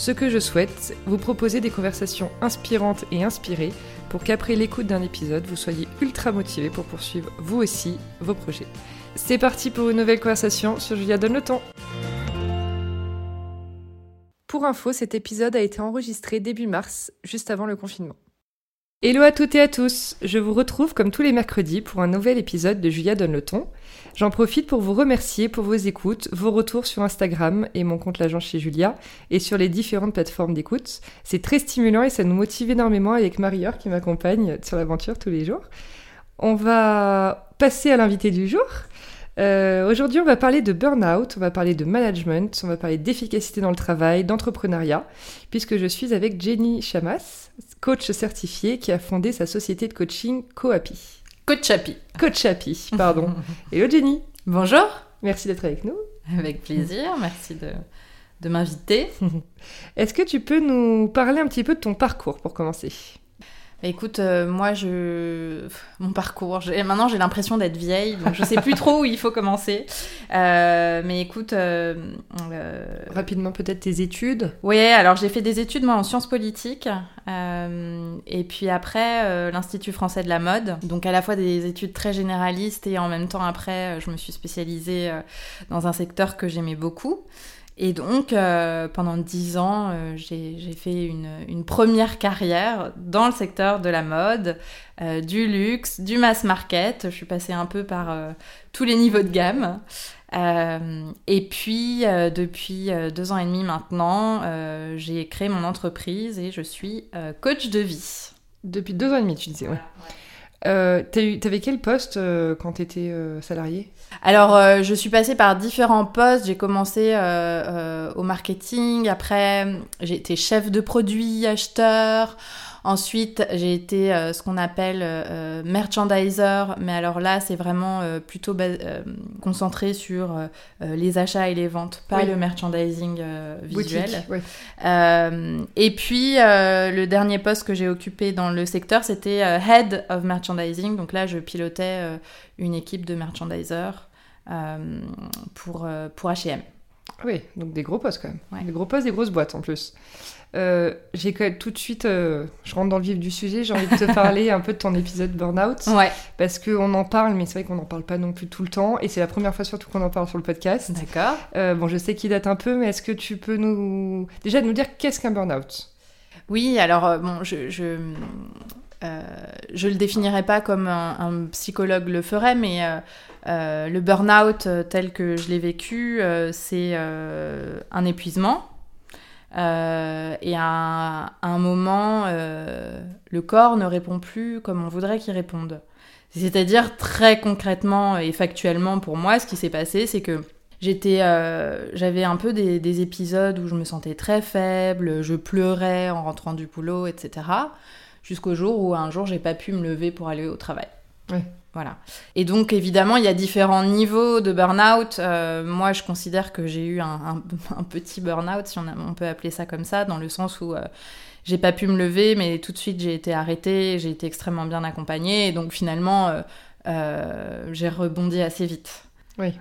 Ce que je souhaite, vous proposer des conversations inspirantes et inspirées pour qu'après l'écoute d'un épisode, vous soyez ultra motivé pour poursuivre vous aussi vos projets. C'est parti pour une nouvelle conversation sur Julia Donne le temps. Pour info, cet épisode a été enregistré début mars, juste avant le confinement. Hello à toutes et à tous, je vous retrouve comme tous les mercredis pour un nouvel épisode de Julia Donne le ton. J'en profite pour vous remercier pour vos écoutes, vos retours sur Instagram et mon compte l'agence chez Julia et sur les différentes plateformes d'écoute. C'est très stimulant et ça nous motive énormément avec Marie-Heure qui m'accompagne sur l'aventure tous les jours. On va passer à l'invité du jour. Euh, Aujourd'hui, on va parler de burn-out, on va parler de management, on va parler d'efficacité dans le travail, d'entrepreneuriat, puisque je suis avec Jenny Chamas, coach certifié qui a fondé sa société de coaching Coapi. Coach Happy. Coach Happy, pardon. Hello Jenny. Bonjour. Merci d'être avec nous. Avec plaisir, merci de, de m'inviter. Est-ce que tu peux nous parler un petit peu de ton parcours pour commencer? Écoute, euh, moi, je... mon parcours, maintenant j'ai l'impression d'être vieille, donc je sais plus trop où il faut commencer. Euh, mais écoute, euh, euh, Rapidement peut-être tes études. ouais, alors j'ai fait des études moi en sciences politiques, euh, et puis après euh, l'Institut français de la mode, donc à la fois des études très généralistes et en même temps après je me suis spécialisée euh, dans un secteur que j'aimais beaucoup. Et donc, euh, pendant dix ans, euh, j'ai fait une, une première carrière dans le secteur de la mode, euh, du luxe, du mass market. Je suis passée un peu par tous les niveaux de gamme. Et puis, depuis deux ans et demi maintenant, j'ai créé mon entreprise et je suis coach de vie. Depuis deux ans et demi, tu disais, ouais. Euh, T'avais quel poste euh, quand t'étais euh, salarié? Alors, euh, je suis passée par différents postes. J'ai commencé euh, euh, au marketing. Après, j'ai été chef de produit, acheteur. Ensuite, j'ai été euh, ce qu'on appelle euh, merchandiser. Mais alors là, c'est vraiment euh, plutôt euh, concentré sur euh, euh, les achats et les ventes, pas Oui. le merchandising euh, visuel. Boutique. Euh, et puis, euh, le dernier poste que j'ai occupé dans le secteur, c'était euh, Head of Merchandising. Donc là, je pilotais euh, une équipe de merchandisers euh, pour, euh, pour H&M. Oui, donc des gros postes quand même. Ouais. Des gros postes, des grosses boîtes en plus. Euh, j'ai quand même tout de suite, euh, je rentre dans le vif du sujet, j'ai envie de te parler un peu de ton épisode Burnout, Ouais, parce qu'on en parle, mais c'est vrai qu'on n'en parle pas non plus tout le temps, et c'est la première fois surtout qu'on en parle sur le podcast. d'accord. Euh, bon, je sais qu'il date un peu, mais est-ce que tu peux nous déjà nous dire qu'est-ce qu'un burn-out? Oui, alors, euh, bon, je... je... je le définirais pas comme un, un psychologue le ferait, mais le burn-out tel que je l'ai vécu, c'est un épuisement. Euh, et à, un moment, euh, le corps ne répond plus comme on voudrait qu'il réponde. C'est-à-dire très concrètement et factuellement pour moi, ce qui s'est passé, c'est que j'étais, euh, j'avais un peu des, des épisodes où je me sentais très faible, je pleurais en rentrant du boulot, etc. Jusqu'au jour où un jour j'ai pas pu me lever pour aller au travail. Voilà. Et donc évidemment, il y a différents niveaux de burn-out. Euh, moi, je considère que j'ai eu un, un- un petit burn-out, si on, a- on peut appeler ça comme ça, dans le sens où euh, j'ai pas pu me lever, mais tout de suite j'ai été arrêtée, j'ai été extrêmement bien accompagnée, et donc finalement, euh, j'ai rebondi assez vite. Oui.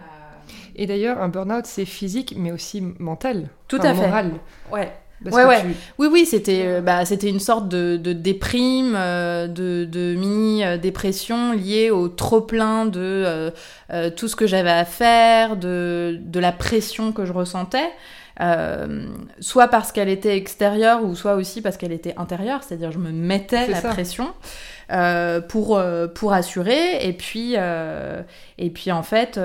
Et d'ailleurs, un burn-out, c'est physique, mais aussi mental. Tout à fait. moral. Ouais. Parce Ouais, ouais. tu- Oui, oui, c'était euh, bah, c'était une sorte de, de déprime, euh, de, de mini-dépression liée au trop-plein de euh, euh, tout ce que j'avais à faire, de, de la pression que je ressentais. euh, soit parce qu'elle était extérieure ou soit aussi parce qu'elle était intérieure, c'est-à-dire je me mettais la ça. pression euh, pour, pour assurer et puis, euh, et puis en fait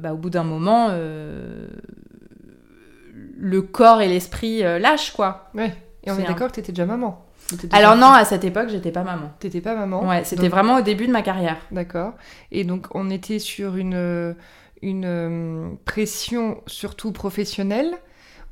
bah, au bout d'un moment euh, le corps et l'esprit euh, lâchent quoi. Ouais. Et on est un- d'accord que t'étais déjà maman. Déjà- Alors non, à cette époque, j'étais pas maman. T'étais pas maman. Ouais, c'était Donc- vraiment au début de ma carrière. D'accord. Et donc, on était sur une, une euh, pression surtout professionnelle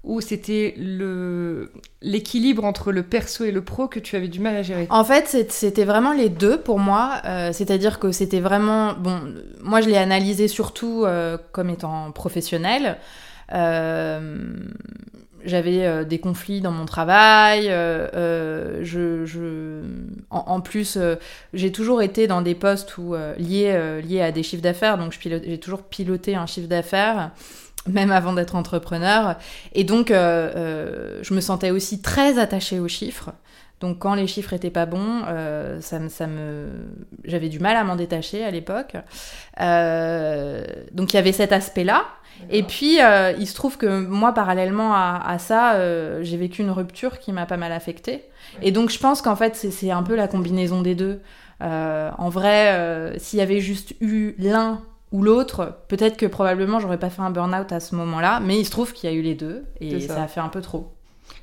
ou c'était le l'équilibre entre le perso et le pro que tu avais du mal à gérer? En fait, c'était vraiment les deux pour moi. Euh, c'est-à-dire que c'était vraiment bon. Moi, je l'ai analysé surtout euh, comme étant professionnel. Euh, j'avais des conflits dans mon travail. je, je... En, plus, j'ai toujours été dans des postes liés, liés à des chiffres d'affaires. Donc, j'ai toujours piloté un chiffre d'affaires même avant d'être entrepreneur. Et donc, euh, euh, je me sentais aussi très attachée aux chiffres. Donc, quand les chiffres étaient pas bons, euh, ça, ça, me, j'avais du mal à m'en détacher à l'époque. donc, il y avait cet aspect-là. Et puis, il se trouve que moi, parallèlement à, ça, j'ai vécu une rupture qui m'a pas mal affectée. Et donc, je pense qu'en fait, c'est un peu la combinaison des deux. en vrai, s'il y avait juste eu l'un ou l'autre, peut-être que probablement j'aurais pas fait un burn-out à ce moment-là, mais il se trouve qu'il y a eu les deux et ça. a fait un peu trop.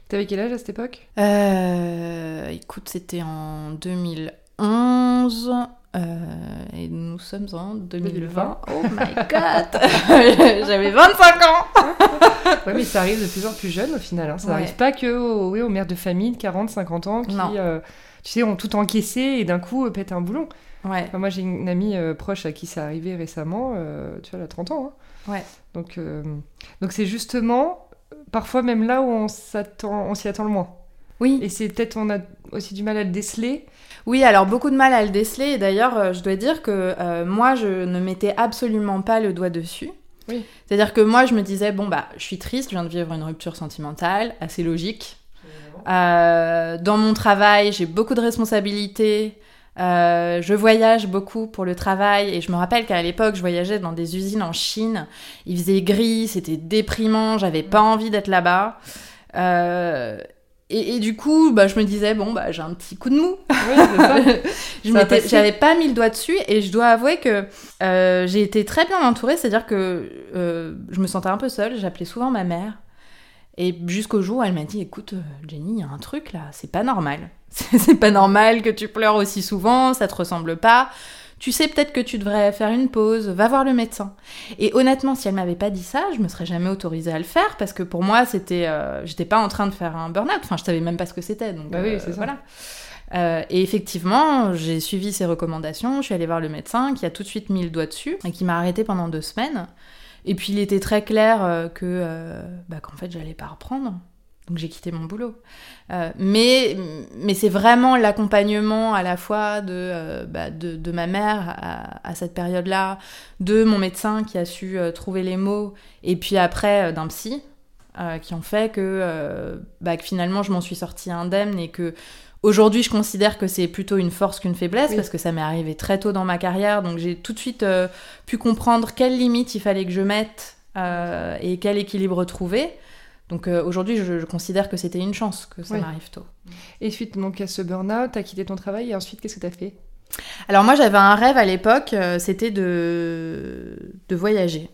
T'avais quel âge à cette époque? Euh, Écoute, c'était en 2011 euh, et nous sommes en 2020. Oh my god J'avais 25 ans Ouais, mais ça arrive de plus en plus jeune au final. Hein. Ça n'arrive pas que aux, oui, aux mères de famille de 40, 50 ans qui, euh, tu sais, ont tout encaissé et d'un coup pètent un boulon. Ouais. moi, j'ai une amie euh, proche à qui ça arrivé récemment, euh, tu vois, elle a 30 ans. Hein. Ouais. Donc, euh, donc c'est justement parfois même là où on s'attend, on s'y attend le moins. Oui. Et c'est peut-être on a aussi du mal à le déceler. Oui, alors beaucoup de mal à le déceler. Et d'ailleurs, je dois dire que moi, je ne mettais absolument pas le doigt dessus. Oui. C'est-à-dire que moi, je me disais, bon, bah, je suis triste, je viens de vivre une rupture sentimentale, assez logique. dans mon travail, j'ai beaucoup de responsabilités. Euh, je voyage beaucoup pour le travail et je me rappelle qu'à l'époque, je voyageais dans des usines en Chine. Il faisait gris, c'était déprimant, j'avais pas envie d'être là-bas. Euh, et, du coup, bah, je me disais, bon, bah, j'ai un petit coup de mou. je j'avais pas mis le doigt dessus et je dois avouer que euh, j'ai été très bien entourée, c'est-à-dire que je me sentais un peu seule, j'appelais souvent ma mère. Et jusqu'au jour où elle m'a dit, écoute, Jenny, il y a un truc là, c'est pas normal. c'est pas normal que tu pleures aussi souvent, ça te ressemble pas. Tu sais peut-être que tu devrais faire une pause, va voir le médecin. Et honnêtement, si elle m'avait pas dit ça, je me serais jamais autorisée à le faire parce que pour moi, c'était, euh, j'étais pas en train de faire un burn-out. Enfin, je savais même pas ce que c'était. Donc, bah oui, euh, c'est Voilà. Euh, et effectivement, j'ai suivi ses recommandations. Je suis allée voir le médecin qui a tout de suite mis le doigt dessus et qui m'a arrêté pendant deux semaines. Et puis il était très clair que, bah, qu'en fait, j'allais pas reprendre. Donc j'ai quitté mon boulot. Euh, mais mais c'est vraiment l'accompagnement à la fois de, euh, bah, de, ma mère à, cette période-là, de mon médecin qui a su euh, trouver les mots, et puis après d'un psy, qui ont fait que, bah, que finalement je m'en suis sortie indemne et que aujourd'hui je considère que c'est plutôt une force qu'une faiblesse parce que ça m'est arrivé très tôt dans ma carrière, donc j'ai tout de suite pu comprendre quelles limites il fallait que je mette et quel équilibre trouver. Donc euh, aujourd'hui, je, considère que c'était une chance que ça m'arrive tôt. Et suite donc à ce burn-out, t'as quitté ton travail et ensuite qu'est-ce que t'as fait? Alors moi, j'avais un rêve à l'époque, euh, c'était de, de voyager.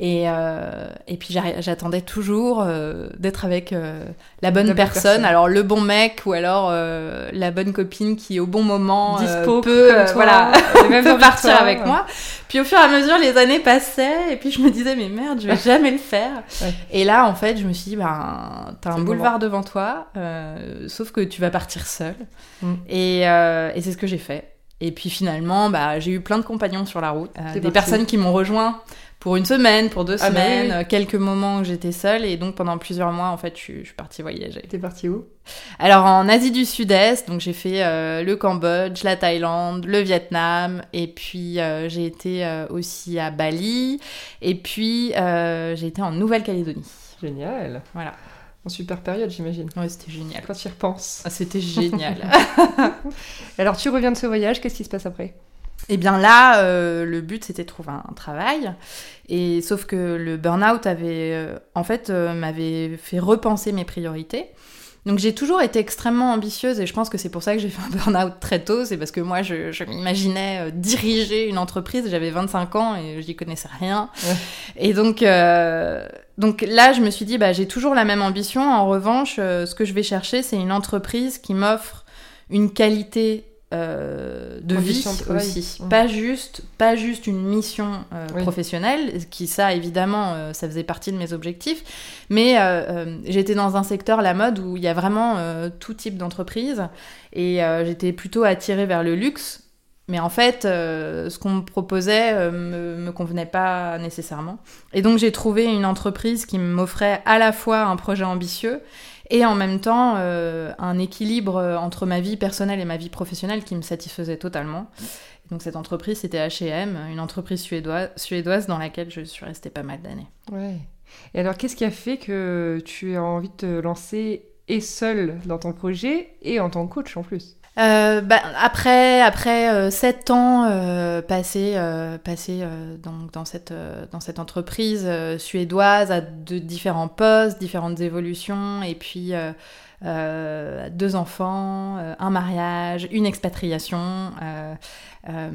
Et, euh, et puis j'attendais toujours euh, d'être avec euh, la bonne personne. alors le bon mec ou alors la bonne copine qui au bon moment Dispo peut, voilà, peut partir avec moi. Puis au fur et à mesure les années passaient et puis je me disais mais merde je vais jamais le faire. Et là en fait je me suis dit ben t'as un boulevard devant toi sauf que tu vas partir seule. Mm. Et, et c'est ce que j'ai fait. Et puis finalement, bah, j'ai eu plein de compagnons sur la route, des personnes qui m'ont rejoint pour une semaine, pour deux ah, semaines, euh, quelques moments où j'étais seule et donc pendant plusieurs mois en fait je, suis partie voyager. T'es partie où? Alors en Asie du Sud-Est, donc j'ai fait euh, le Cambodge, la Thaïlande, le Vietnam et puis euh, j'ai été aussi à Bali et puis j'ai été en Nouvelle-Calédonie. Génial. Voilà. En super période, j'imagine. Ouais, c'était génial. Quand tu y repenses. Ah, c'était génial. Alors, tu reviens de ce voyage, qu'est-ce qui se passe après? Et eh bien là, euh, le but c'était de trouver un, travail. Et sauf que le burn-out avait, euh, en fait, euh, m'avait fait repenser mes priorités. Donc j'ai toujours été extrêmement ambitieuse et je pense que c'est pour ça que j'ai fait un burn-out très tôt. C'est parce que moi, je, je m'imaginais diriger une entreprise. J'avais 25 ans et j'y connaissais rien. Et donc, donc là, je me suis dit, bah, j'ai toujours la même ambition. En revanche, ce que je vais chercher, c'est une entreprise qui m'offre une qualité euh, de vie aussi. Pas juste, pas juste une mission euh, Oui. professionnelle, qui ça évidemment, euh, ça faisait partie de mes objectifs. Mais j'étais dans un secteur, la mode, où il y a vraiment tout type d'entreprise. Et j'étais plutôt attirée vers le luxe. Mais en fait, ce qu'on me proposait me, me convenait pas nécessairement. Et donc j'ai trouvé une entreprise qui m'offrait à la fois un projet ambitieux et en même temps euh, un équilibre euh, entre ma vie personnelle et ma vie professionnelle qui me satisfaisait totalement. Donc cette entreprise, c'était H&M, une entreprise suédoise, suédoise dans laquelle je suis restée pas mal d'années. Ouais. Et alors, qu'est-ce qui a fait que tu as envie de te lancer et seule dans ton projet et en tant que coach en plus? Euh, bah, après après euh, sept ans euh, passés euh, passés euh, dans, dans cette euh, dans cette entreprise suédoise à de différents postes, différentes évolutions et puis euh, deux enfants, euh, un mariage, une expatriation. euh, euh,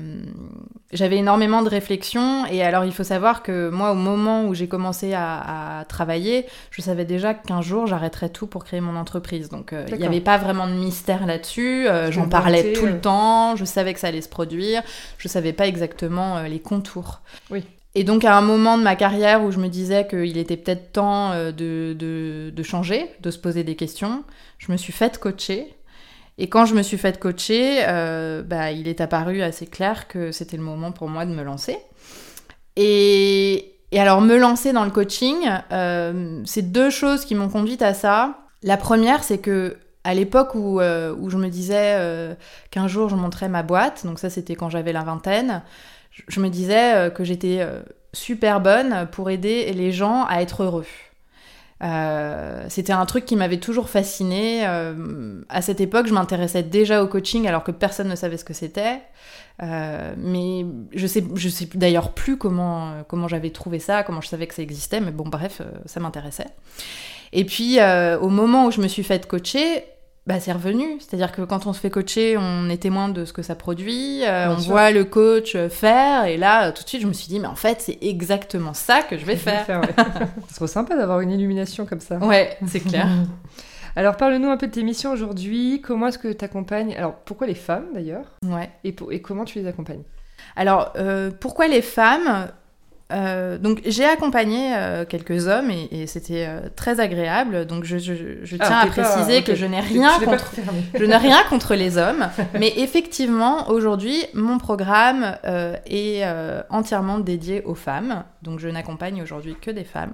J'avais énormément de réflexions et alors il faut savoir que moi au moment où j'ai commencé à, à travailler, je savais déjà qu'un jour j'arrêterais tout pour créer mon entreprise. Donc il n'y avait pas vraiment de mystère là-dessus. J'en parlais tout le temps. Je savais que ça allait se produire. Je savais pas exactement les contours. Oui. Et donc à un moment de ma carrière où je me disais qu'il était peut-être temps euh, de, de, changer, de se poser des questions, je me suis faite coacher. Et quand je me suis faite coacher, euh, bah, il est apparu assez clair que c'était le moment pour moi de me lancer. Et, et alors me lancer dans le coaching, euh, c'est deux choses qui m'ont conduite à ça. La première, c'est que à l'époque où, où je me disais qu'un jour je monterais ma boîte, donc ça c'était quand j'avais la vingtaine, je, me disais euh, que j'étais euh, super bonne pour aider les gens à être heureux. Euh, c'était un truc qui m'avait toujours fasciné. Euh, à cette époque, je m'intéressais déjà au coaching alors que personne ne savait ce que c'était. Mais je sais, sais d'ailleurs plus comment, comment j'avais trouvé ça, comment je savais que ça existait, mais bon, bref, ça m'intéressait. Et puis, au moment où je me suis faite coacher, bah, c'est revenu. C'est-à-dire que quand on se fait coacher, on est témoin de ce que ça produit, euh, on sûr. voit le coach euh, faire, et là, euh, tout de suite, je me suis dit, mais en fait, c'est exactement ça que je vais faire. ouais. C'est trop sympa d'avoir une illumination comme ça. Ouais, c'est clair. Alors, parle-nous un peu de tes missions aujourd'hui. Comment est-ce que tu accompagnes Alors, pourquoi les femmes d'ailleurs? Ouais. et, pour- et comment tu les accompagnes? Alors, euh, pourquoi les femmes? Euh, donc j'ai accompagné euh, quelques hommes et, et c'était euh, très agréable. Donc je, je- je tiens Ah, à t'es pas- préciser que je n'ai rien contre je n'ai rien contre les hommes, mais effectivement, aujourd'hui, mon programme euh, est euh, entièrement dédié aux femmes. Donc, je n'accompagne aujourd'hui que des femmes.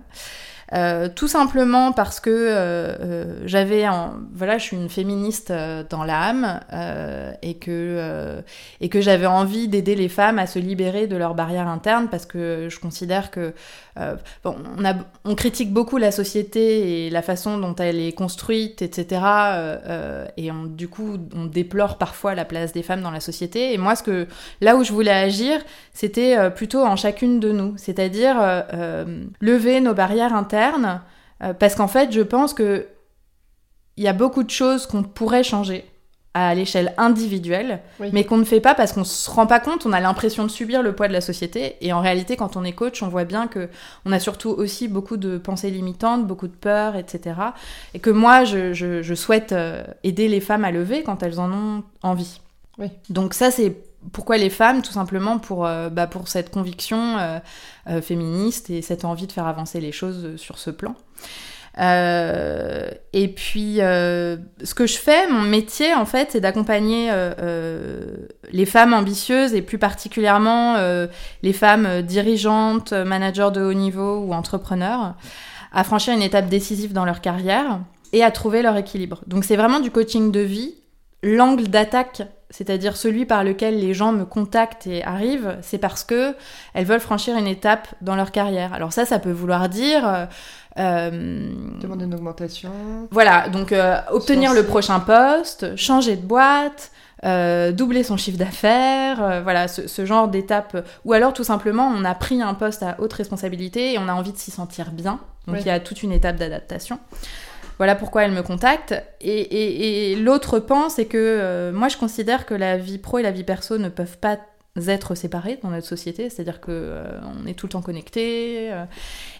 Euh, tout simplement parce que euh, euh, j'avais voilà je suis une féministe dans l'âme et que et que j'avais envie d'aider les femmes à se libérer de leurs barrières internes parce que je considère que bon on a on critique beaucoup la société et la façon dont elle est construite etc et du coup on déplore parfois la place des femmes dans la société. Et moi ce que là où je voulais agir c'était plutôt en chacune de nous. C'est-à-dire lever nos barrières internes euh, parce qu'en fait je pense que il y a beaucoup de choses qu'on pourrait changer à l'échelle individuelle, Oui. mais qu'on ne fait pas parce qu'on se rend pas compte, on a l'impression de subir le poids de la société, et en réalité, quand on est coach, on voit bien que on a surtout aussi beaucoup de pensées limitantes, beaucoup de peurs, etc. Et que moi, je, je- je souhaite euh, aider les femmes à lever quand elles en ont envie. Oui. Donc ça, c'est pourquoi les femmes, tout simplement pour, euh, bah, pour cette conviction euh, euh, féministe et cette envie de faire avancer les choses sur ce plan. Et puis, ce que je fais, mon métier, en fait, c'est d'accompagner les femmes ambitieuses et plus particulièrement les femmes dirigeantes, managers de haut niveau ou entrepreneurs à franchir une étape décisive dans leur carrière et à trouver leur équilibre. Donc, c'est vraiment du coaching de vie. L'angle d'attaque, c'est-à-dire celui par lequel les gens me contactent et arrivent, c'est parce que elles veulent franchir une étape dans leur carrière. Alors ça, ça peut vouloir dire euh, euh, Demander une augmentation. voilà, donc euh, obtenir le prochain poste, changer de boîte, euh, doubler son chiffre d'affaires, euh, voilà, ce, ce genre d'étape. Ou alors tout simplement, on a pris un poste à haute responsabilité et on a envie de s'y sentir bien. Donc il y a toute une étape d'adaptation. Voilà pourquoi elle me contacte. Et, et- et l'autre pan, c'est que euh, moi je considère que la vie pro et la vie perso ne peuvent pas êtres séparés dans notre société, c'est-à-dire que euh, on est tout le temps connectés, euh,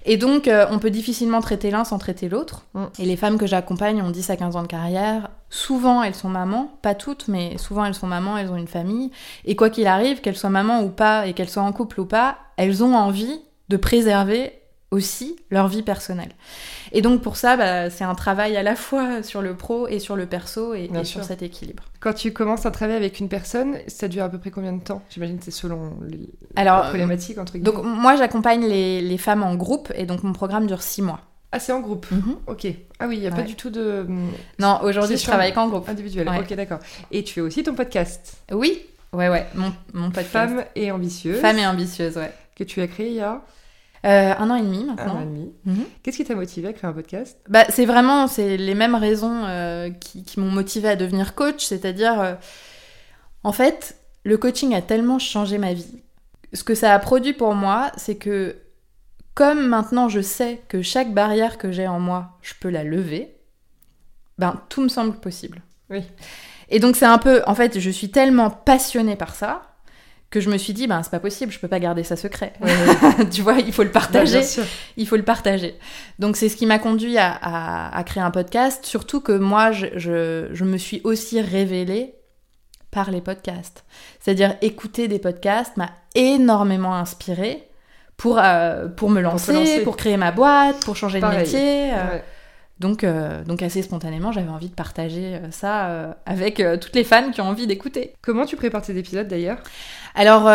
et donc euh, on peut difficilement traiter l'un sans traiter l'autre. Mm. Et les femmes que j'accompagne ont 10 à 15 ans de carrière, souvent elles sont mamans, pas toutes, mais souvent elles sont mamans, elles ont une famille, et quoi qu'il arrive, qu'elles soient mamans ou pas, et qu'elles soient en couple ou pas, elles ont envie de préserver aussi leur vie personnelle. Et donc pour ça, bah, c'est un travail à la fois sur le pro et sur le perso et, sur cet équilibre. Quand tu commences à travailler avec une personne, ça dure à peu près combien de temps? J'imagine que c'est selon les Alors, problématiques, entre guillemets. Donc moi j'accompagne les, les femmes en groupe et donc mon programme dure 6 mois. Ah, c'est en groupe? Ok. Ah oui, il n'y a pas du tout de hum, Non, aujourd'hui je travaille qu'en groupe. individuel. Ouais. Ok, d'accord. Et tu fais aussi ton podcast, Oui, ouais, ouais, mon, mon podcast. Femme et ambitieuse, Femme et ambitieuse, ouais. que tu as créé il y a Euh, un an et demi un an maintenant. et demi. Mhm. Qu'est-ce qui t'a motivé à créer un podcast? Bah, c'est vraiment c'est les mêmes raisons euh, qui, qui m'ont motivée à devenir coach, c'est-à-dire, euh, en fait, le coaching a tellement changé ma vie. Ce que ça a produit pour moi, c'est que comme maintenant je sais que chaque barrière que j'ai en moi, je peux la lever, ben tout me semble possible. Oui. Et donc c'est un peu, en fait, je suis tellement passionnée par ça que je me suis dit, ben c'est pas possible, je peux pas garder ça secret. tu vois, il faut le partager Bien sûr. il faut le partager. Donc c'est ce qui m'a conduit à, à- à créer un podcast, surtout que moi, je, je- je me suis aussi révélée par les podcasts. C'est-à-dire écouter des podcasts m'a énormément inspirée pour, euh, pour me lancer, lancer. pour créer ma boîte, pour changer Pareil. de métier. euh. Donc, euh, donc assez spontanément, j'avais envie de partager euh, ça euh, avec euh, toutes les fans qui ont envie d'écouter. Comment tu prépares tes épisodes d'ailleurs? Alors,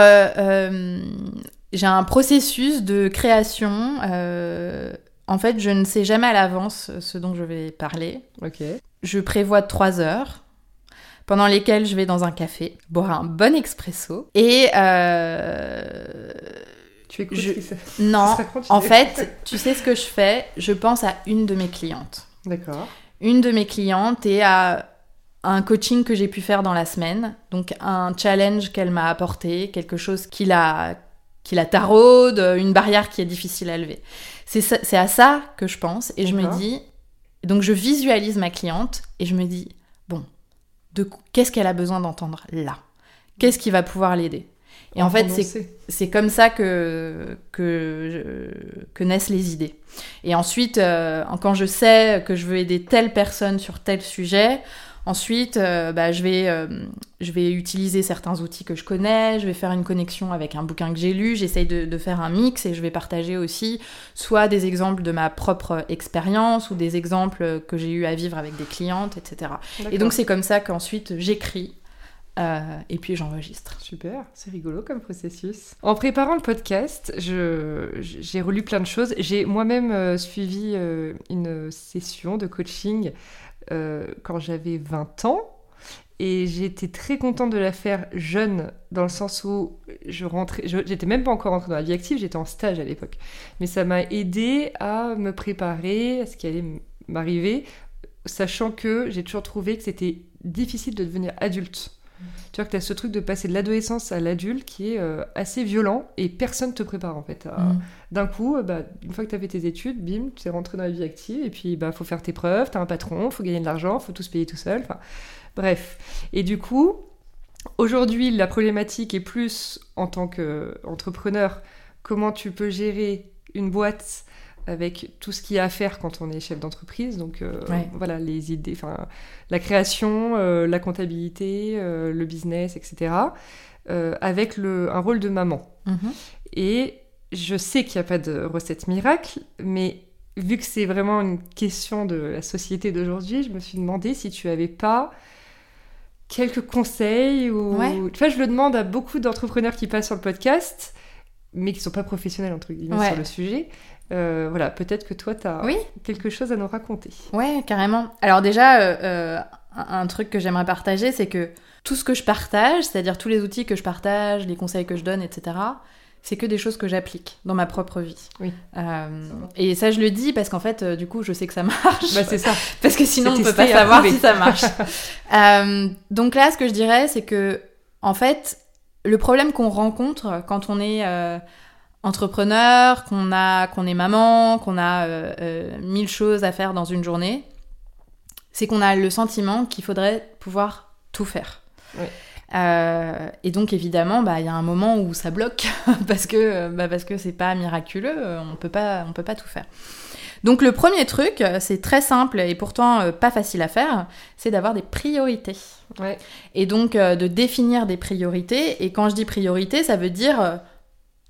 j'ai un processus de création. en fait, je ne sais jamais à l'avance ce dont je vais parler. Ok. Je prévois trois heures pendant lesquelles je vais dans un café boire un bon expresso. Et euh, Tu écoutes Je- ce qui se- non, en fait, tu sais ce que je fais? Je pense à une de mes clientes. D'accord. une de mes clientes et à un coaching que j'ai pu faire dans la semaine. Donc un challenge qu'elle m'a apporté, quelque chose qui la, qui la taraude, une barrière qui est difficile à lever. C'est à ça que je pense et je me dis, donc je visualise ma cliente et je me dis, bon, de qu- qu'est-ce qu'elle a besoin d'entendre là? Qu'est-ce qui va pouvoir l'aider? Et en fait, c'est comme ça que, que, naissent les idées. Et ensuite, euh, quand je sais que je veux aider telle personne sur tel sujet, ensuite, euh, bah, je, vais, euh, je vais utiliser certains outils que je connais, je vais faire une connexion avec un bouquin que j'ai lu, j'essaye de, de faire un mix et je vais partager aussi soit des exemples de ma propre expérience ou des exemples que j'ai eu à vivre avec des clientes, etc. Et donc, c'est comme ça qu'ensuite, j'écris euh, et puis j'enregistre. Super, c'est rigolo comme processus. En préparant le podcast, j'ai relu plein de choses. J'ai moi-même euh, suivi euh, une session de coaching quand j'avais 20 ans. Et j'étais très contente de la faire jeune, dans le sens où je rentrais, j'étais même pas encore rentrée dans la vie active, j'étais en stage à l'époque. Mais ça m'a aidé à me préparer à ce qui allait m'arriver, sachant que j'ai toujours trouvé que c'était difficile de devenir adulte. Tu vois que tu as ce truc de passer de l'adolescence à l'adulte qui est euh, assez violent et personne te prépare en fait. Mm. D'un coup, euh, bah, une fois que tu as fait tes études, bim, tu es rentré dans la vie active et puis bah faut faire tes preuves, tu as un patron, faut gagner de l'argent, faut tout se payer tout seul. Enfin, bref. Et du coup, aujourd'hui, la problématique est plus en tant qu'entrepreneur, comment tu peux gérer une boîte avec tout ce qu'il y a à faire quand on est chef d'entreprise. Donc euh, Ouais. voilà, les idées, enfin la création, euh, la comptabilité, euh, le business, etc. avec le, un rôle de maman. Mhm. Et je sais qu'il n'y a pas de recette miracle, mais vu que c'est vraiment une question de la société d'aujourd'hui, je me suis demandé si tu avais pas quelques conseils ou Ouais. tu vois je le demande à beaucoup d'entrepreneurs qui passent sur le podcast mais qui sont pas professionnels entre guillemets Ouais. sur le sujet Euh, voilà peut-être que toi tu as Oui. quelque chose à nous raconter Ouais, carrément. Alors déjà, euh, euh, un truc que j'aimerais partager, c'est que tout ce que je partage, c'est-à-dire tous les outils que je partage, les conseils que je donne, etc., c'est que des choses que j'applique dans ma propre vie. Oui. Euh, et ça, je le dis parce qu'en fait, euh, du coup, je sais que ça marche. bah c'est ça parce que sinon, on C'est peut pas et savoir si ça marche. Euh, donc là, ce que je dirais, c'est que, en fait, le problème qu'on rencontre quand on est entrepreneur, qu'on a, qu'on est maman, qu'on a euh, euh, mille choses à faire dans une journée, c'est qu'on a le sentiment qu'il faudrait pouvoir tout faire. Oui. Euh, et donc évidemment, bah, il y a un moment où ça bloque parce que bah, parce que c'est pas miraculeux, on peut pas on peut pas tout faire. Donc le premier truc, c'est très simple et pourtant euh, pas facile à faire, c'est d'avoir des priorités. Et donc euh, de définir des priorités. Et quand je dis priorité, ça veut dire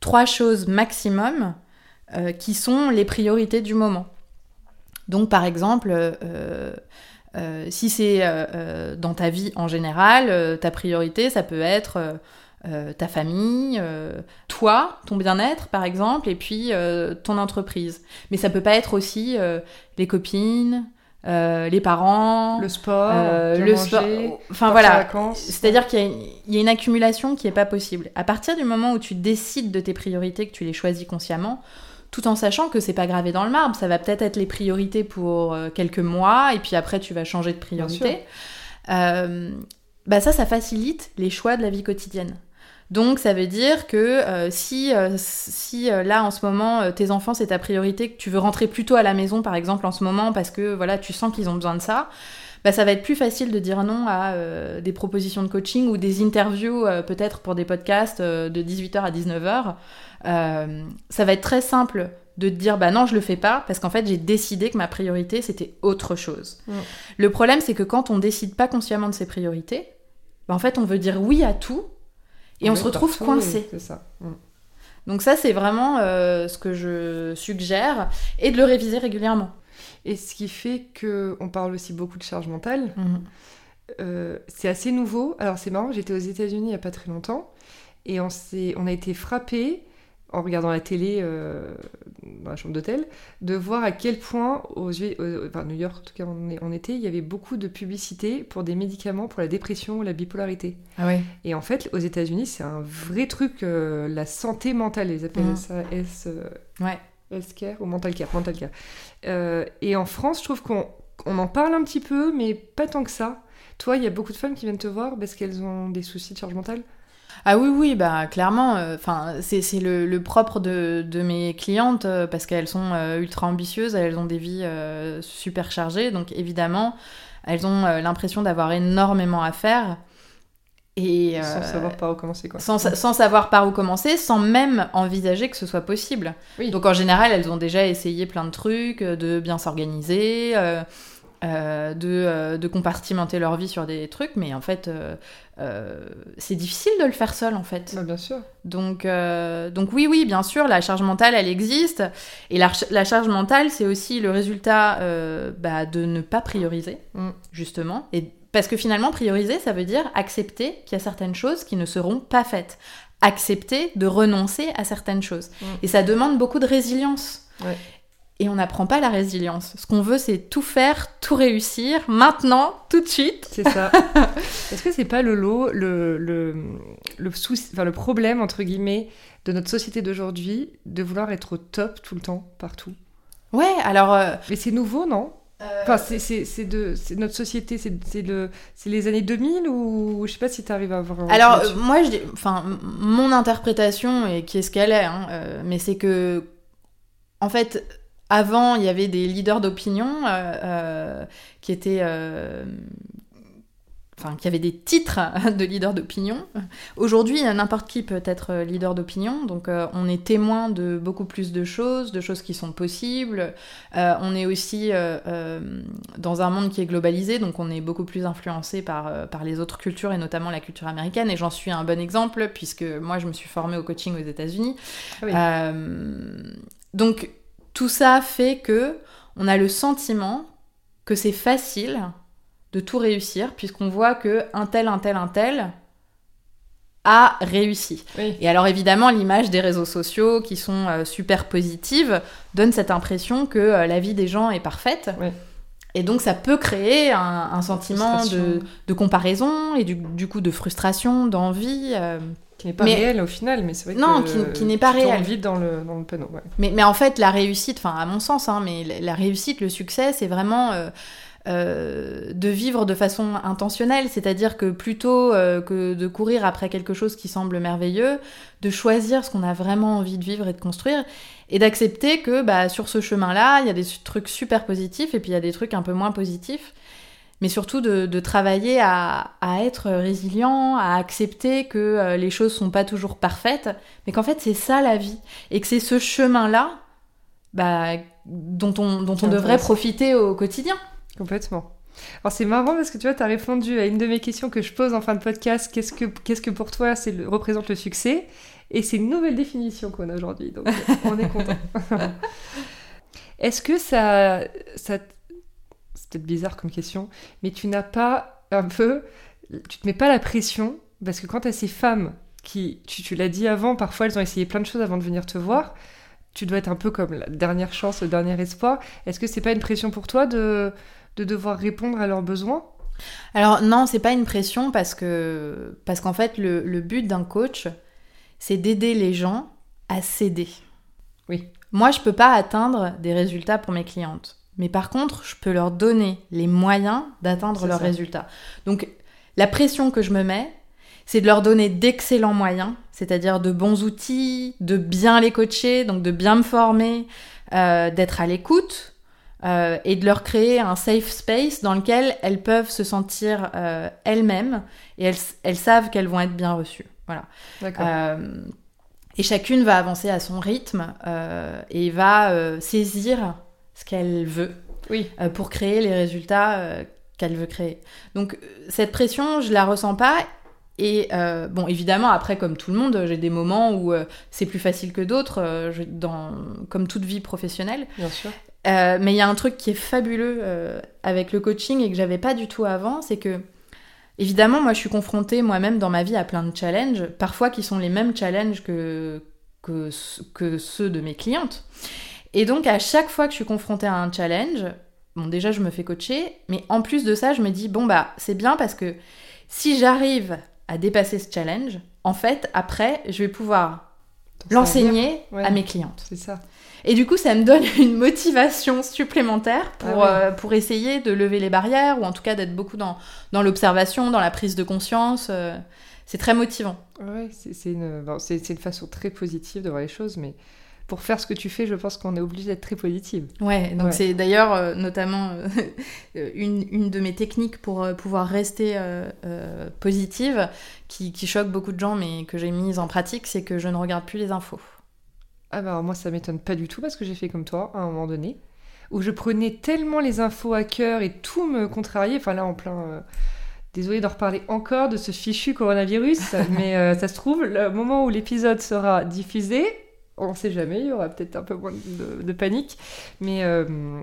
trois choses maximum qui sont les priorités du moment. Donc par exemple, si c'est dans ta vie en général, ta priorité, ça peut être euh, ta famille, euh, toi, ton bien-être par exemple, et puis euh, ton entreprise. Mais ça peut pas être aussi les copines, les parents, le sport, le sport. Enfin voilà. C'est-à-dire qu'il y, a une accumulation qui est pas possible. À partir du moment où tu décides de tes priorités, que tu les choisis consciemment, tout en sachant que c'est pas gravé dans le marbre, ça va peut-être être les priorités pour quelques mois, et puis après tu vas changer de priorité. bah ça, ça facilite les choix de la vie quotidienne. Donc ça veut dire que euh, si, euh, si euh, là en ce moment tes enfants c'est ta priorité, que tu veux rentrer plus tôt à la maison par exemple en ce moment parce que voilà tu sens qu'ils ont besoin de ça, bah, ça va être plus facile de dire non à des propositions de coaching ou des interviews peut-être pour des podcasts de 18h à 19h. ça va être très simple de te dire bah non je le fais pas parce qu'en fait j'ai décidé que ma priorité c'était autre chose. Mm. Le problème c'est que quand on décide pas consciemment de ses priorités, bah, en fait on veut dire oui à tout et on, se retrouve coincé. Ça. Mm. Donc ça, c'est vraiment euh, ce que je suggère, et de le réviser régulièrement. Et ce qui fait que on parle aussi beaucoup de charge mentale. Mm. Euh, c'est assez nouveau. Alors c'est marrant, j'étais aux États-Unis il n'y a pas très longtemps, et on, on a été frappé en regardant la télé euh, dans la chambre d'hôtel, de voir à quel point, aux, enfin, New York en tout cas en, été, il y avait beaucoup de publicité pour des médicaments pour la dépression ou la bipolarité. Ah ouais. Et en fait, aux États-Unis, c'est un vrai truc, euh, la santé mentale, ils appellent mmh. ça S, euh, ouais. care ou mental care. Mental care. et en France, je trouve qu'on on en parle un petit peu, mais pas tant que ça. Toi, il y a beaucoup de femmes qui viennent te voir parce qu'elles ont des soucis de charge mentale? Ah oui, oui, bah clairement, euh, c'est le, propre de, mes clientes euh, parce qu'elles sont euh, ultra ambitieuses, elles ont des vies super chargées, donc évidemment, elles ont l'impression d'avoir énormément à faire. Et, sans savoir par où commencer, quoi. Sans, sans, savoir par où commencer, sans même envisager que ce soit possible. Donc en général, elles ont déjà essayé plein de trucs, de bien s'organiser, euh, de, euh, de, compartimenter leur vie sur des trucs, mais en fait, euh, c'est difficile de le faire seul, en fait. Bien sûr. Donc, donc oui, oui, bien sûr, la charge mentale, elle existe. Et la, la charge mentale, c'est aussi le résultat bah, de ne pas prioriser, mm. justement. Et parce que finalement, prioriser, ça veut dire accepter qu'il y a certaines choses qui ne seront pas faites. Accepter de renoncer à certaines choses. Mm. Et ça demande beaucoup de résilience. Ouais et on n'apprend pas la résilience. Ce qu'on veut, c'est tout faire, tout réussir, maintenant, tout de suite. C'est ça. Est-ce que c'est pas le lot, le, le, le, enfin, le problème, entre guillemets, de notre société d'aujourd'hui, de vouloir être au top tout le temps, partout? Ouais, alors... Euh, Mais c'est nouveau, non? euh, Enfin, c'est de notre société, c'est le, les années 2000 ou je sais pas si tu arrives à avoir. Alors euh, moi, je, enfin, mon interprétation et qui est ce qu'elle est, hein, mais c'est que en fait, avant, il y avait des leaders d'opinion euh, euh, qui étaient. Euh, enfin, qui avaient des titres de leaders d'opinion. Aujourd'hui, n'importe qui peut être leader d'opinion, donc on est témoin de beaucoup plus de choses, de choses qui sont possibles. on est aussi dans un monde qui est globalisé, donc on est beaucoup plus influencé par, par les autres cultures et notamment la culture américaine. Et j'en suis un bon exemple puisque moi, je me suis formée au coaching aux États-Unis. Ah donc tout ça fait que on a le sentiment que c'est facile de tout réussir puisqu'on voit que un tel, un tel, un tel a réussi. Et alors évidemment, l'image des réseaux sociaux qui sont euh, super positives donne cette impression que euh, la vie des gens est parfaite. Et donc ça peut créer un, sentiment de, comparaison et du, coup de frustration, d'envie. Euh, qui n'est pas réel au final, mais c'est vrai non, que... Non, qui, n'est pas réel. vite dans le, dans le panneau, mais, mais en fait, la réussite, enfin à mon sens, hein, mais la réussite, le succès, c'est vraiment... Euh, euh, de vivre de façon intentionnelle, c'est-à-dire que plutôt euh, que de courir après quelque chose qui semble merveilleux, de choisir ce qu'on a vraiment envie de vivre et de construire, et d'accepter que bah, sur ce chemin-là, il y a des trucs super positifs et puis il y a des trucs un peu moins positifs, mais surtout de, travailler à, être résilient, à accepter que euh, les choses sont pas toujours parfaites, mais qu'en fait c'est ça la vie et que c'est ce chemin-là bah, dont on, dont on devrait profiter au quotidien. Complètement. Alors c'est marrant parce que tu vois, tu as répondu à une de mes questions que je pose en fin de podcast, qu'est-ce que, qu'est-ce que pour toi c'est représente le succès? Et c'est une nouvelle définition qu'on a aujourd'hui, donc on est content. Est-ce que ça, ça c'est peut-être bizarre comme question, mais tu n'as pas un peu, tu te mets pas la pression, parce que quand tu as ces femmes qui, tu, l'as dit avant, parfois elles ont essayé plein de choses avant de venir te voir, tu dois être un peu comme la dernière chance, le dernier espoir. Est-ce que c'est pas une pression pour toi de, de devoir répondre à leurs besoins? Alors non, c'est pas une pression parce que parce qu'en fait le, le but d'un coach, c'est d'aider les gens à céder. Oui. Moi, je peux pas atteindre des résultats pour mes clientes. Mais par contre, je peux leur donner les moyens d'atteindre leurs résultats. Donc, la pression que je me mets, c'est de leur donner d'excellents moyens, c'est-à-dire de bons outils, de bien les coacher, donc de bien me former, euh, d'être à l'écoute euh, et de leur créer un safe space dans lequel elles peuvent se sentir euh, elles-mêmes et elles, elles savent qu'elles vont être bien reçues. Voilà. et chacune va avancer à son rythme et va saisir ce qu'elle veut oui. Euh, pour créer les résultats euh, qu'elle veut créer. Donc euh, cette pression, je la ressens pas. Et bon, évidemment, après, comme tout le monde, j'ai des moments où c'est plus facile que d'autres, dans comme toute vie professionnelle. Bien sûr. mais il y a un truc qui est fabuleux avec le coaching et que j'avais pas du tout avant, c'est que Évidemment, moi, je suis confrontée moi-même dans ma vie à plein de challenges, parfois qui sont les mêmes challenges que, que, que ceux de mes clientes. Et donc, à chaque fois que je suis confrontée à un challenge, bon, déjà, je me fais coacher, mais en plus de ça, je me dis, bon, bah, c'est bien parce que si j'arrive à dépasser ce challenge, en fait, après, je vais pouvoir l'enseigner à mes clientes. C'est ça. Et du coup, ça me donne une motivation supplémentaire pour, ah euh, pour essayer de lever les barrières, ou en tout cas d'être beaucoup dans, dans l'observation, dans la prise de conscience. Euh, c'est très motivant. Oui, c'est une, une, façon très positive de voir les choses, mais pour faire ce que tu fais, je pense qu'on est obligé d'être très positive. Ouais, donc c'est d'ailleurs euh, notamment euh, une, une, de mes techniques pour euh, pouvoir rester positive, qui, qui, choque beaucoup de gens, mais que j'ai mise en pratique, c'est que je ne regarde plus les infos. Ah bah moi ça m'étonne pas du tout parce que j'ai fait comme toi à un moment donné, où je prenais tellement les infos à cœur et tout me contrariait, enfin là en plein... Désolée d'en reparler encore de ce fichu coronavirus, mais ça se trouve, le moment où l'épisode sera diffusé, on ne sait jamais, il y aura peut-être un peu moins de, panique. Mais euh,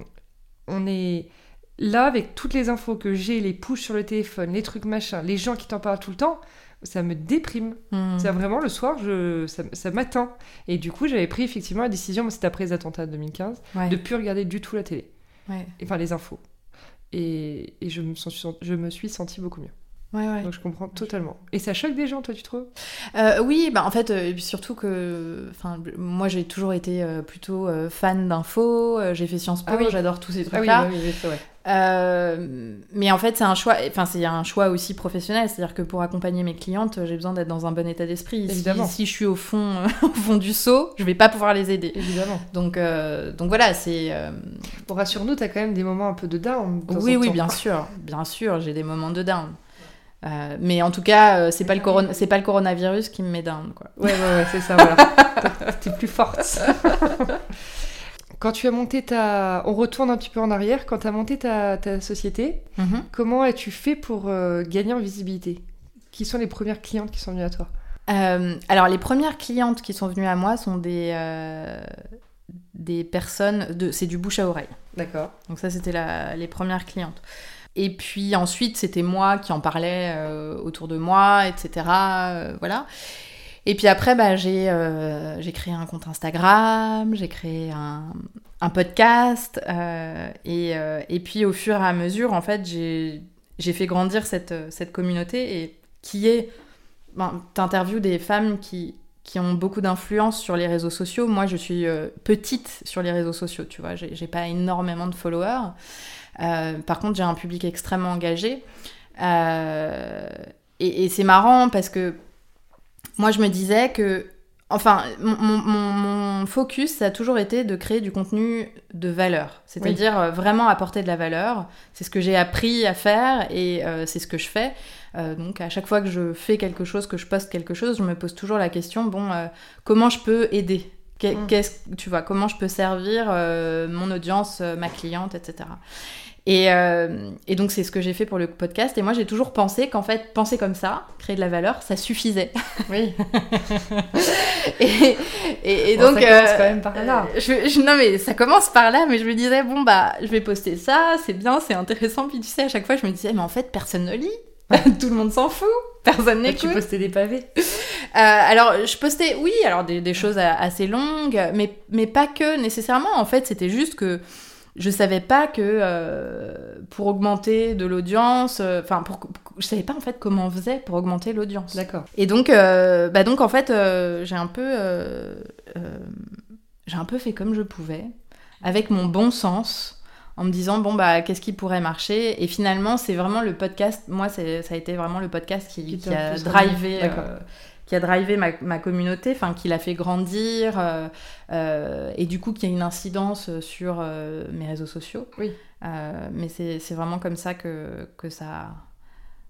on est là avec toutes les infos que j'ai, les push sur le téléphone, les trucs machin, les gens qui t'en parlent tout le temps, ça me déprime. Hmm. C'est vraiment le soir, je, ça, m'atteint. Et du coup, j'avais pris effectivement la décision, c'était après les attentats de 2015, de de plus regarder du tout la télé. Enfin, les infos. Et, je, me je me suis sentie beaucoup mieux. Donc je comprends totalement. Et ça choque des gens, toi, tu trouves? Euh, Oui, bah en fait, euh, surtout que, enfin, moi j'ai toujours été euh, plutôt fan d'infos. j'ai fait Sciences Po, ah j'adore tous ces ah trucs-là. mais en fait, c'est un choix. Enfin, c'est un choix aussi professionnel, c'est-à-dire que pour accompagner mes clientes, j'ai besoin d'être dans un bon état d'esprit. Évidemment. Si, je suis au fond, au fond du seau, je vais pas pouvoir les aider. Évidemment. Donc, donc voilà, c'est. Pour rassure-nous, t'as quand même des moments un peu de down. Oui, oui, bien sûr, bien sûr, j'ai des moments de down. Euh, mais en tout cas, euh, c'est pas, le c'est pas le coronavirus qui me met down. Quoi. Ouais, ouais, ouais, c'est ça, voilà. T'es plus forte. quand tu as monté ta... On retourne un petit peu en arrière. Quand tu as monté ta, ta société, mm-hmm. comment as-tu fait pour euh, gagner en visibilité? Qui sont les premières clientes qui sont venues à toi? Alors, les premières clientes qui sont venues à moi sont des, des personnes... De... C'est du bouche à oreille. D'accord. Donc ça, c'était les premières clientes. Et puis ensuite, c'était moi qui en parlais euh, autour de moi, etc. Euh, voilà. Et puis après, bah, j'ai euh, créé un compte Instagram, j'ai créé un, un podcast. Et, et, puis au fur et à mesure, en fait, j'ai fait grandir cette, cette communauté et qui est... Ben, T'interviews des femmes qui, qui ont beaucoup d'influence sur les réseaux sociaux. Moi, je suis petite sur les réseaux sociaux, tu vois. J'ai pas énormément de followers. Euh, par contre, j'ai un public extrêmement engagé. Euh, et, c'est marrant parce que moi, je me disais que, Enfin, mon, focus, ça a toujours été de créer du contenu de valeur. C'est-à-dire euh, vraiment apporter de la valeur. C'est ce que j'ai appris à faire et c'est ce que je fais. Donc, à chaque fois que je fais quelque chose, que je poste quelque chose, je me pose toujours la question bon, comment je peux aider. Qu'est-ce- Tu vois, comment je peux servir euh, mon audience, euh, ma cliente, etc. Et, euh, et donc, c'est ce que j'ai fait pour le podcast. Et moi, j'ai toujours pensé qu'en fait, penser comme ça, créer de la valeur, ça suffisait. Oui. Et, et, et Bon, donc, ça commence quand même par là. je, je- non mais ça commence par là, mais je me disais bon bah je vais poster ça, c'est bien, c'est intéressant. Puis tu sais à chaque fois je me disais mais en fait personne ne lit, tout le monde s'en fout, personne tu n'écoute. postais des pavés. Euh, alors je postais oui alors des, des choses assez longues, mais mais pas que nécessairement. En fait c'était juste que je savais pas que euh, pour augmenter de l'audience, euh, enfin pour je savais pas en fait comment on faisait pour augmenter l'audience. D'accord. Et donc, euh, bah donc en fait, j'ai un peu, j'ai un peu fait comme je pouvais, avec mon bon sens, en me disant bon bah qu'est-ce qui pourrait marcher? Et finalement, c'est vraiment le podcast. Moi, c'est, ça a été vraiment le podcast qui, Qui qui t'a a drivé. euh, qui a drivé ma, ma communauté, enfin qui l'a fait grandir, euh, euh, et du coup qui a une incidence sur mes réseaux sociaux. Oui. Mais c'est, vraiment comme ça que, que ça,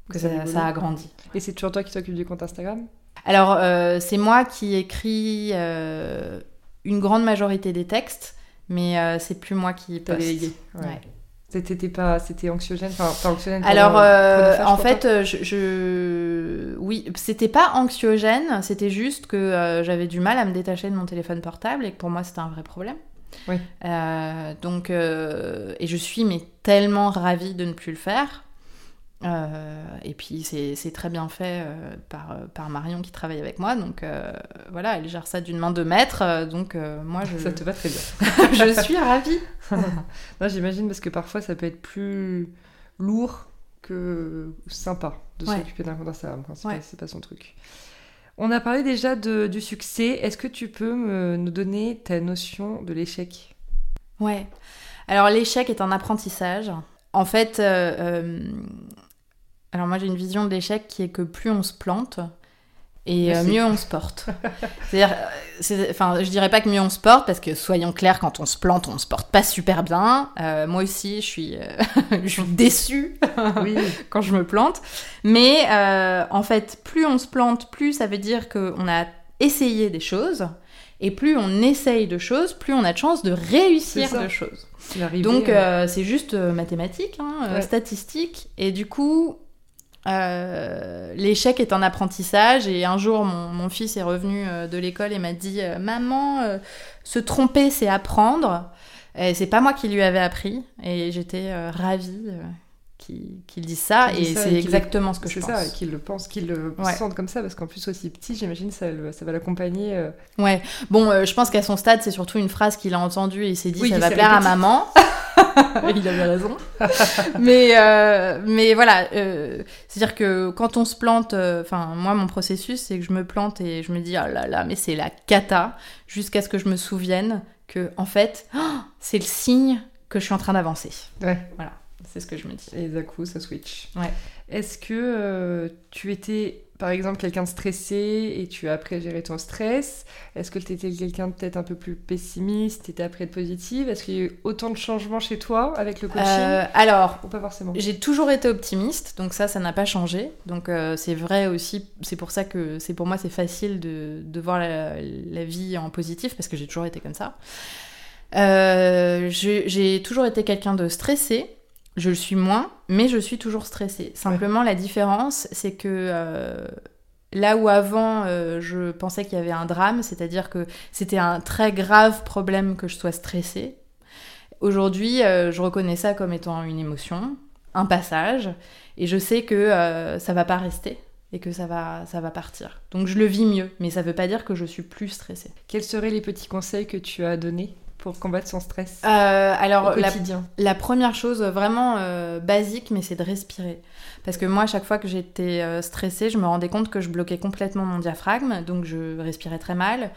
que Ça ça, évolue. ça a grandi. Et c'est toujours toi qui t'occupes du compte Instagram? Alors, c'est moi qui écris une grande majorité des textes, mais euh, c'est plus moi qui poste. délégué. Ouais. Ouais. C'était pas, c'était anxiogène, enfin pas anxiogène. Alors, euh, en fait, euh, je, je- oui, c'était pas anxiogène, c'était juste que euh, j'avais du mal à me détacher de mon téléphone portable et que pour moi c'était un vrai problème. Oui. Donc, et je suis mais tellement ravie de ne plus le faire. Euh, et puis c'est très bien fait euh, par, euh, par Marion qui travaille avec moi, donc euh, voilà, elle gère ça d'une main de maître, donc moi je, ça te va très bien. je suis ravie. non, j'imagine parce que parfois ça peut être plus lourd que sympa de Ouais. s'occuper d'un compte Instagram quand c'est Ouais. pas, son truc. On a parlé déjà de- du succès. Est-ce que tu peux me, nous donner ta notion de l'échec? Ouais. Alors l'échec est un apprentissage. En fait, alors moi j'ai une vision de l'échec qui est que plus on se plante et euh, Merci. mieux on se porte. C'est-à-dire, euh, enfin, je dirais pas que mieux on se porte parce que soyons clairs, quand on se plante, on se porte pas super bien. Euh, moi aussi, je suis, je suis déçue Oui, quand je me plante. Mais euh, en fait, plus on se plante, plus ça veut dire qu'on a essayé des choses. Et plus on essaye de choses, plus on a de chances de réussir de choses. Donc euh, c'est juste mathématique, hein, Ouais. statistique. Et du coup, euh, l'échec est un apprentissage. Et un jour, mon, mon fils est revenu euh, de l'école et m'a dit euh, Maman, se tromper, c'est apprendre. Et c'est pas moi qui lui avais appris. Et j'étais ravie euh, qu'il qu'il dise ça. Et ça c'est exactement ce que je c'est pense. ça, et qu'il le pense, qu'il le Ouais. sente comme ça, parce qu'en plus aussi petit, j'imagine ça, ça va l'accompagner. euh, Ouais, bon, euh, je pense qu'à son stade, c'est surtout une phrase qu'il a entendue et il s'est dit Oui, ça qui va plaire à maman. il avait raison. mais, euh, mais voilà, c'est-à-dire que quand on se plante, enfin, moi, mon processus, c'est que je me plante et je me dis, oh là là, mais c'est la cata, jusqu'à ce que je me souvienne que, en fait, oh, c'est le signe que je suis en train d'avancer. Ouais. Voilà, c'est ce que je me dis. Et d'un coup, ça switch. Ouais. Est-ce que euh, tu étais, par exemple, quelqu'un de stressé et tu as après géré ton stress? Est-ce que tu étais quelqu'un peut-être un peu plus pessimiste et après être positive? Est-ce qu'il y a eu autant de changements chez toi avec le coaching? Euh, alors, Ou pas forcément? J'ai toujours été optimiste, donc ça, ça n'a pas changé. Donc euh, c'est vrai aussi, c'est pour ça que c'est pour moi c'est facile de, de voir la, la vie en positif parce que j'ai toujours été comme ça. Euh, j'ai toujours été quelqu'un de stressé. Je le suis moins, mais je suis toujours stressée. Simplement, la différence, c'est que euh, là où avant euh, je pensais qu'il y avait un drame, c'est-à-dire que c'était un très grave problème que je sois stressée, aujourd'hui, euh, je reconnais ça comme étant une émotion, un passage, et je sais que ça va pas rester et que ça va, ça va partir. Donc je le vis mieux, mais ça veut pas dire que je suis plus stressée. Quels seraient les petits conseils que tu as donnés? Pour combattre son stress Euh, alors, au la, quotidien la première chose vraiment euh, basique, mais c'est de respirer. Parce que moi, à chaque fois que j'étais euh, stressée, je me rendais compte que je bloquais complètement mon diaphragme, donc je respirais très mal.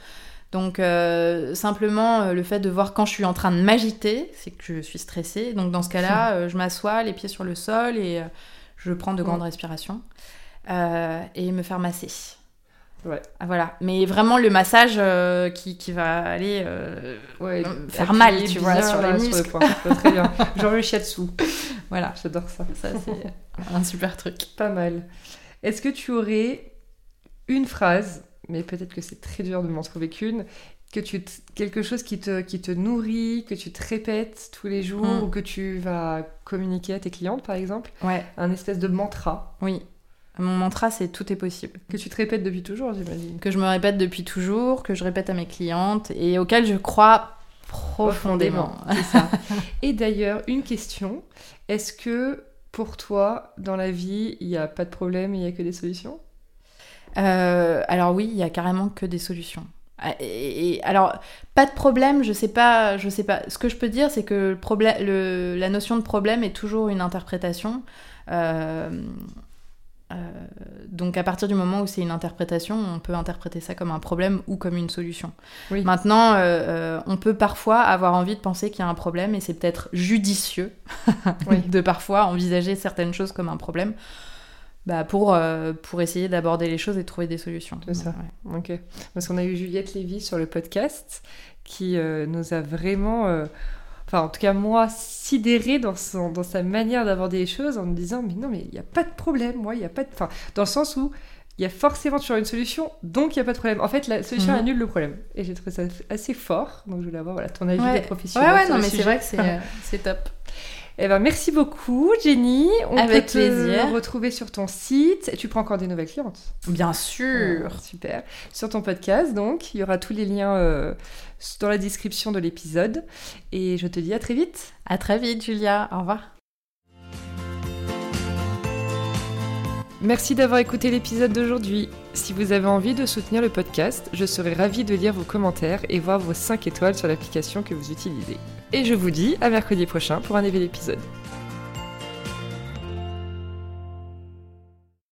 Donc euh, simplement euh, le fait de voir quand je suis en train de m'agiter, c'est que je suis stressée. Donc dans ce cas-là, euh, je m'assois, les pieds sur le sol et euh, je prends de grandes Mm. respirations euh, et me faire masser. Ouais. Ah, voilà. Mais vraiment le massage euh, qui, qui, va aller euh, ouais, faire mal, tu vois, sur les muscles. Sur très bien. Genre le shiatsu. Voilà. J'adore ça. Ça, c'est un super truc. Pas mal. Est-ce que tu aurais une phrase, mais peut-être que c'est très dur de m'en trouver qu'une, que tu quelque chose qui te, qui te nourrit, que tu te répètes tous les jours Mm. ou que tu vas communiquer à tes clientes par exemple, Ouais. un espèce de mantra? Oui. Mon mantra, c'est tout est possible. que tu te répètes depuis toujours, j'imagine. Que je me répète depuis toujours, que je répète à mes clientes et auquel je crois profondément. Ça. Et d'ailleurs, une question, est-ce que pour toi, dans la vie, il n'y a pas de problème, il n'y a que des solutions? Euh, alors oui, il y a carrément que des solutions. Ah, Et, et- alors, pas de problème, je sais pas, je sais pas. Ce que je peux dire, c'est que le problème, le- la notion de problème est toujours une interprétation. Euh, euh, donc, à partir du moment où c'est une interprétation, on peut interpréter ça comme un problème ou comme une solution. Oui. Maintenant, euh, euh, on peut parfois avoir envie de penser qu'il y a un problème et c'est peut-être judicieux Oui. de parfois envisager certaines choses comme un problème bah, pour, euh, pour essayer d'aborder les choses et de trouver des solutions. C'est ça. Ouais. Ok. Parce qu'on a eu Juliette Lévy sur le podcast qui euh, nous a vraiment, euh, enfin en tout cas moi, sidéré dans, son, dans sa manière d'aborder les choses en me disant mais non mais il n'y a pas de problème, moi il n'y a pas de... Enfin dans le sens où il y a forcément toujours une solution, donc il n'y a pas de problème. En fait la solution Mhm. annule le problème. Et j'ai trouvé ça assez fort, donc je voulais avoir voilà, ton avis Ouais. des Ouais, professionnels. ouais, non, mais c'est vrai que c'est, euh, c'est top. Eh ben, merci beaucoup, Jenny. On Avec peut te plaisir. retrouver sur ton site. Tu prends encore des nouvelles clientes Bien sûr. Ah, super. Sur ton podcast, donc, il y aura tous les liens euh, dans la description de l'épisode. Et je te dis à très vite. À très vite, Julia. Au revoir. Merci d'avoir écouté l'épisode d'aujourd'hui. Si vous avez envie de soutenir le podcast, je serai ravie de lire vos commentaires et voir vos 5 étoiles sur l'application que vous utilisez. Et je vous dis à mercredi prochain pour un nouvel épisode.